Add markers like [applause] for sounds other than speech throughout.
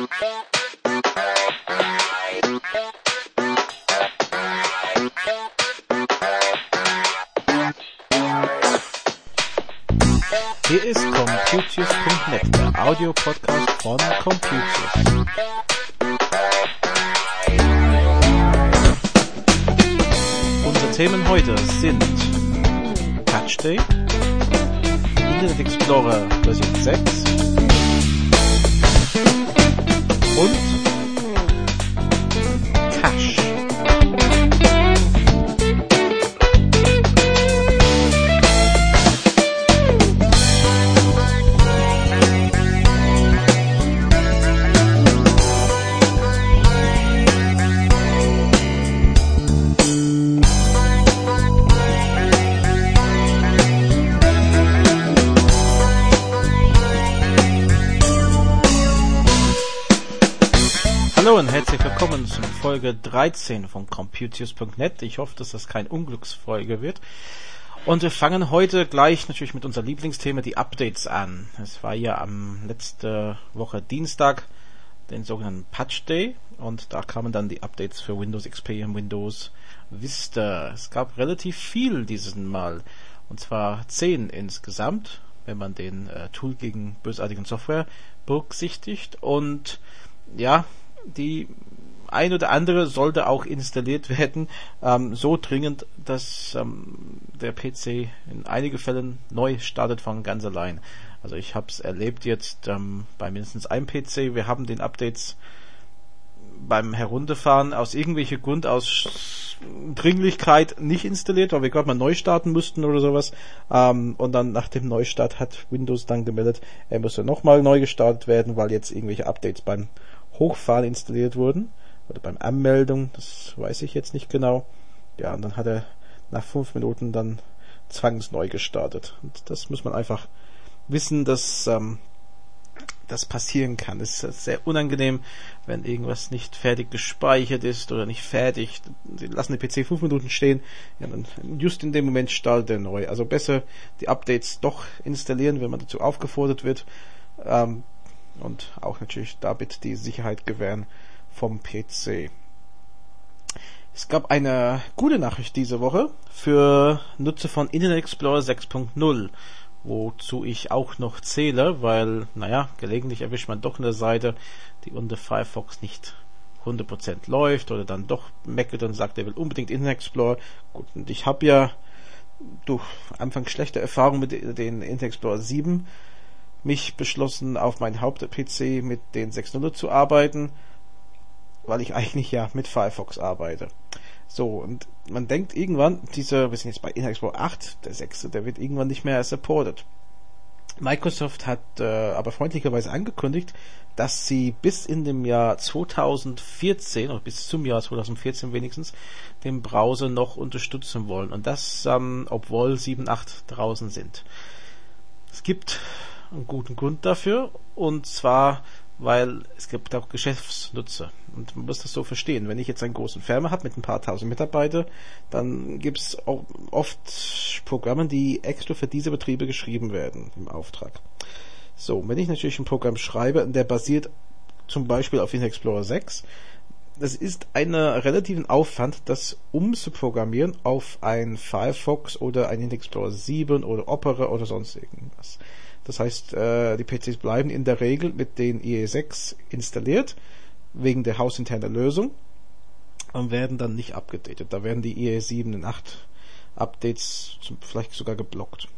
Hier ist Computius.net, der Audiopodcast von Computius. Unsere Themen heute sind Touch Day, Internet Explorer Version 6 und Hallo und herzlich willkommen zum Folge 13 von Computius.net. Ich hoffe, dass das kein Unglücksfolge wird. Und wir fangen heute gleich natürlich mit unserem Lieblingsthema, die Updates an. Es war ja am letzte Woche Dienstag, den sogenannten Patch Day, und da kamen dann die Updates für Windows XP und Windows Vista. Es gab relativ viel dieses Mal, und zwar 10 insgesamt, wenn man den äh, Tool gegen bösartigen Software berücksichtigt. Und ja, die ein oder andere sollte auch installiert [laughs] werden, ähm, so dringend, dass ähm, der PC in einigen Fällen neu startet von ganz allein. Also ich habe es erlebt jetzt ähm, bei mindestens einem PC. Wir haben den Updates beim Herunterfahren aus irgendwelchen Grund, aus Dringlichkeit nicht installiert, weil wir gerade mal neu starten mussten oder sowas. Ähm, und dann nach dem Neustart hat Windows dann gemeldet, er müsse nochmal neu gestartet werden, weil jetzt irgendwelche Updates beim Hochfahren installiert wurden. Oder beim Anmeldung, das weiß ich jetzt nicht genau. Ja, und dann hat er nach fünf Minuten dann zwangsneu gestartet. Und das muss man einfach wissen, dass ähm, das passieren kann. Es ist sehr unangenehm, wenn irgendwas nicht fertig gespeichert ist oder nicht fertig. Sie lassen den PC fünf Minuten stehen, ja, dann just in dem Moment startet er neu. Also besser die Updates doch installieren, wenn man dazu aufgefordert wird. Ähm, und auch natürlich damit die Sicherheit gewähren vom PC. Es gab eine gute Nachricht diese Woche für Nutzer von Internet Explorer 6.0, wozu ich auch noch zähle, weil, naja, gelegentlich erwischt man doch eine Seite, die unter Firefox nicht 100% läuft oder dann doch meckert und sagt, er will unbedingt Internet Explorer. Gut, und ich habe ja durch Anfang schlechte Erfahrungen mit den Internet Explorer 7 mich beschlossen, auf mein Haupt-PC mit den 6.0 zu arbeiten, weil ich [laughs] eigentlich ja mit Firefox arbeite. So, und man denkt irgendwann, dieser, wir sind jetzt bei Internet Explorer 8, der 6., der wird irgendwann nicht mehr supported. Microsoft hat äh, aber freundlicherweise angekündigt, dass sie bis in dem Jahr 2014 oder bis zum Jahr 2014 wenigstens den Browser noch unterstützen wollen und das ähm, obwohl 7.8 draußen sind. Es gibt einen guten Grund dafür. Und zwar, weil es gibt auch Geschäftsnutzer. Und man muss das so verstehen. Wenn ich jetzt einen großen Firma habe mit ein paar tausend Mitarbeitern, dann gibt es oft Programme, die extra für diese Betriebe geschrieben werden im Auftrag. So, wenn ich natürlich ein Programm schreibe, der basiert zum Beispiel auf Internet Explorer 6, das ist einer relativen Aufwand, das umzuprogrammieren auf ein Firefox oder ein Internet Explorer 7 oder Opera oder sonst irgendwas. Das heißt, äh, die PCs bleiben in der Regel mit den IE6 installiert, wegen der hausinternen Lösung, und werden dann nicht abgedatet. Da werden die IE7 und 8 Updates vielleicht sogar geblockt.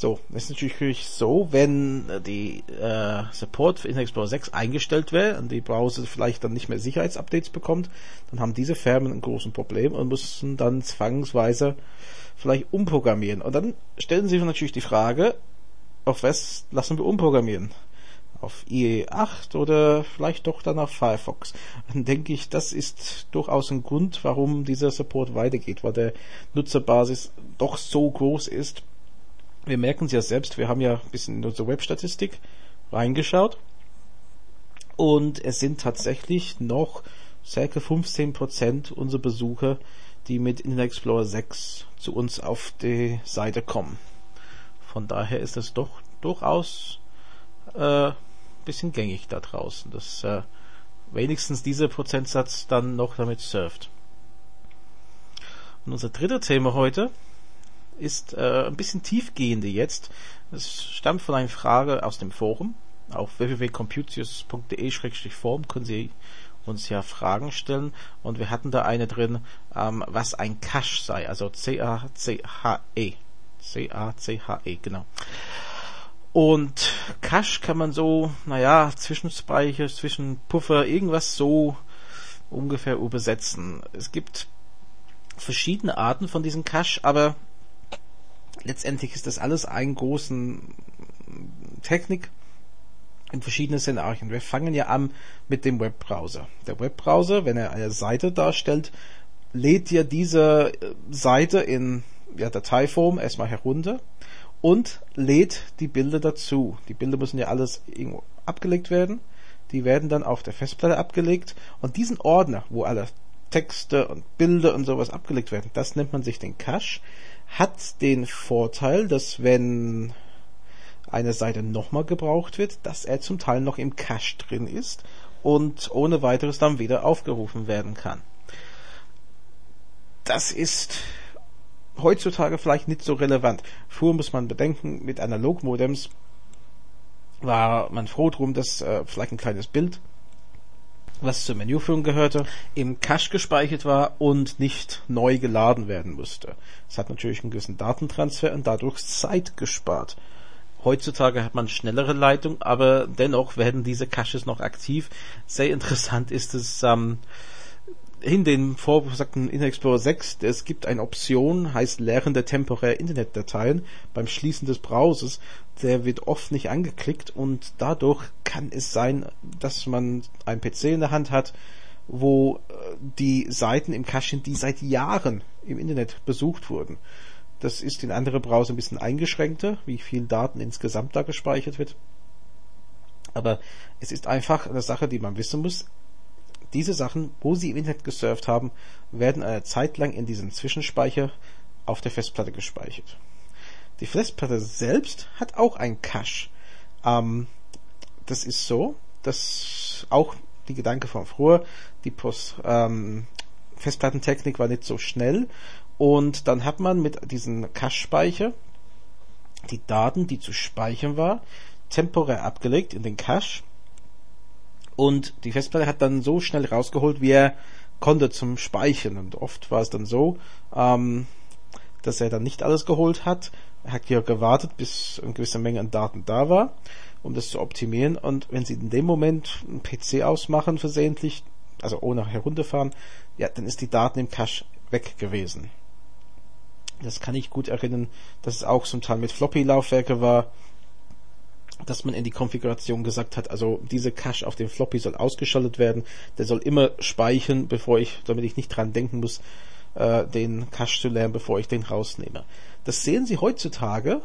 So, das ist natürlich so, wenn die äh, Support für Internet Explorer 6 eingestellt wäre und die Browser vielleicht dann nicht mehr Sicherheitsupdates bekommt, dann haben diese Firmen ein großes Problem und müssen dann zwangsweise vielleicht umprogrammieren. Und dann stellen sie natürlich die Frage, auf was lassen wir umprogrammieren? Auf IE8 oder vielleicht doch dann auf Firefox? Dann denke ich, das ist durchaus ein Grund, warum dieser Support weitergeht, weil der Nutzerbasis doch so groß ist. Wir merken es ja selbst, wir haben ja ein bisschen in unsere Webstatistik reingeschaut und es sind tatsächlich noch circa 15% unserer Besucher, die mit Internet Explorer 6 zu uns auf die Seite kommen. Von daher ist es doch durchaus äh, bisschen gängig da draußen, dass äh, wenigstens dieser Prozentsatz dann noch damit surft. Und unser dritter Thema heute ist äh, ein bisschen tiefgehende jetzt. Es stammt von einer Frage aus dem Forum. Auf www.computius.de-forum können Sie uns ja Fragen stellen und wir hatten da eine drin, ähm, was ein Cache sei, also C-A-C-H-E. C-A-C-H-E, genau. Und Cache kann man so, naja, Zwischenspeicher, Zwischenpuffer, irgendwas so ungefähr übersetzen. Es gibt verschiedene Arten von diesem Cache, aber letztendlich ist das alles ein großen Technik in verschiedenen Szenarien. Wir fangen ja an mit dem Webbrowser. Der Webbrowser, wenn er eine Seite darstellt, lädt ja diese Seite in ja, Dateiform erstmal herunter und lädt die Bilder dazu. Die Bilder müssen ja alles irgendwo abgelegt werden. Die werden dann auf der Festplatte abgelegt und diesen Ordner, wo alle Texte und Bilder und sowas abgelegt werden, das nennt man sich den Cache, hat den Vorteil, dass wenn eine Seite nochmal gebraucht wird, dass er zum Teil noch im Cache drin ist und ohne weiteres dann wieder aufgerufen werden kann. Das ist heutzutage vielleicht nicht so relevant. Früher muss man bedenken, mit Analogmodems war man froh drum, dass äh, vielleicht ein kleines Bild, was zur Menüführung gehörte, im Cache gespeichert war und nicht neu geladen werden musste. Es hat natürlich einen gewissen Datentransfer und dadurch Zeit gespart. Heutzutage hat man schnellere Leitung, aber dennoch werden diese Caches noch aktiv. Sehr interessant ist es, ähm, in den vorgesagten Internet Explorer 6, es gibt eine Option, heißt Leeren der temporären Internetdateien beim Schließen des Browsers. Der wird oft nicht angeklickt und dadurch kann es sein, dass man einen PC in der Hand hat, wo äh, die Seiten im Cache sind, die seit Jahren im Internet besucht wurden. Das ist in andere Browser ein bisschen eingeschränkter, wie viel Daten insgesamt da gespeichert wird. Aber es ist einfach eine Sache, die man wissen muss diese Sachen, wo sie im Internet gesurft haben, werden eine Zeit lang in diesem Zwischenspeicher auf der Festplatte gespeichert. Die Festplatte selbst hat auch ein Cache. Ähm, das ist so, dass auch die Gedanke von früher, die Post, ähm, Festplattentechnik war nicht so schnell und dann hat man mit diesem Cache-Speicher die Daten, die zu speichern war, temporär abgelegt in den Cache und die Festplatte hat dann so schnell rausgeholt, wie er konnte zum Speichern. Und oft war es dann so, ähm, dass er dann nicht alles geholt hat. Er hat ja gewartet, bis eine gewisse Menge an Daten da war, um das zu optimieren. Und wenn Sie in dem Moment einen PC ausmachen versehentlich, also ohne herunterfahren, ja, dann ist die Daten im Cache weg gewesen. Das kann ich gut erinnern, dass es auch zum Teil mit Floppy-Laufwerke war, dass man in die Konfiguration gesagt hat, also diese Cache auf dem Floppy soll ausgeschaltet werden. Der soll immer speichern, bevor ich, damit ich nicht dran denken muss, äh, den Cache zu lernen, bevor ich den rausnehme. Das sehen Sie heutzutage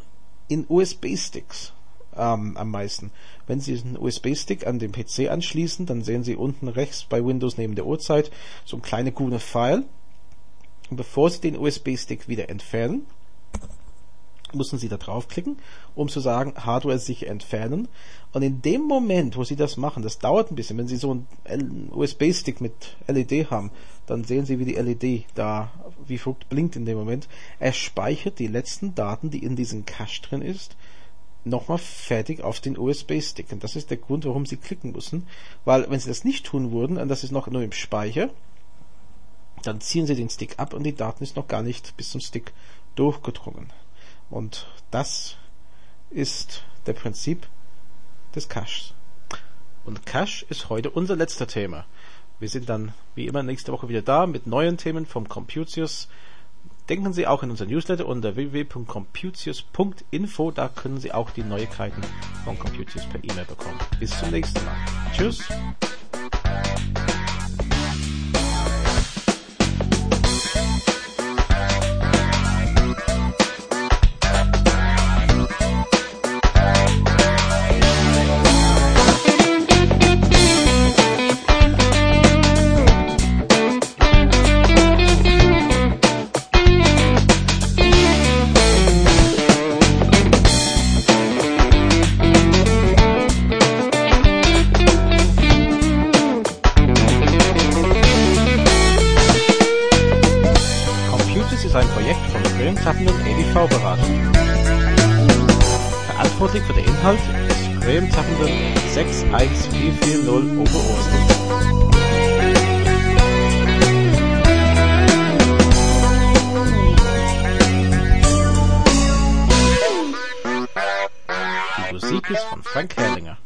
in USB-Sticks ähm, am meisten. Wenn Sie einen USB-Stick an den PC anschließen, dann sehen Sie unten rechts bei Windows neben der Uhrzeit so ein kleine grüne Pfeil. Und bevor Sie den USB-Stick wieder entfernen, müssen Sie da draufklicken, um zu sagen, Hardware sicher entfernen. Und in dem Moment, wo Sie das machen, das dauert ein bisschen, wenn Sie so einen USB-Stick mit LED haben, dann sehen Sie, wie die LED da wie verrückt blinkt in dem Moment. Er speichert die letzten Daten, die in diesem Cache drin ist, nochmal fertig auf den USB-Stick. Und das ist der Grund, warum Sie klicken müssen. Weil wenn Sie das nicht tun würden, und das ist noch nur im Speicher, dann ziehen Sie den Stick ab und die Daten ist noch gar nicht bis zum Stick durchgedrungen. Und das ist der Prinzip des Caches. Und Cache ist heute unser letzter Thema. Wir sind dann wie immer nächste Woche wieder da mit neuen Themen vom Computius. Denken Sie auch in unser Newsletter unter www.computius.info. Da können Sie auch die Neuigkeiten von Computius per E-Mail bekommen. Bis zum nächsten Mal. Tschüss. Inhalt Graham Tappenden 61440 Oberosten. Die Musik ist von Frank Herrlinger.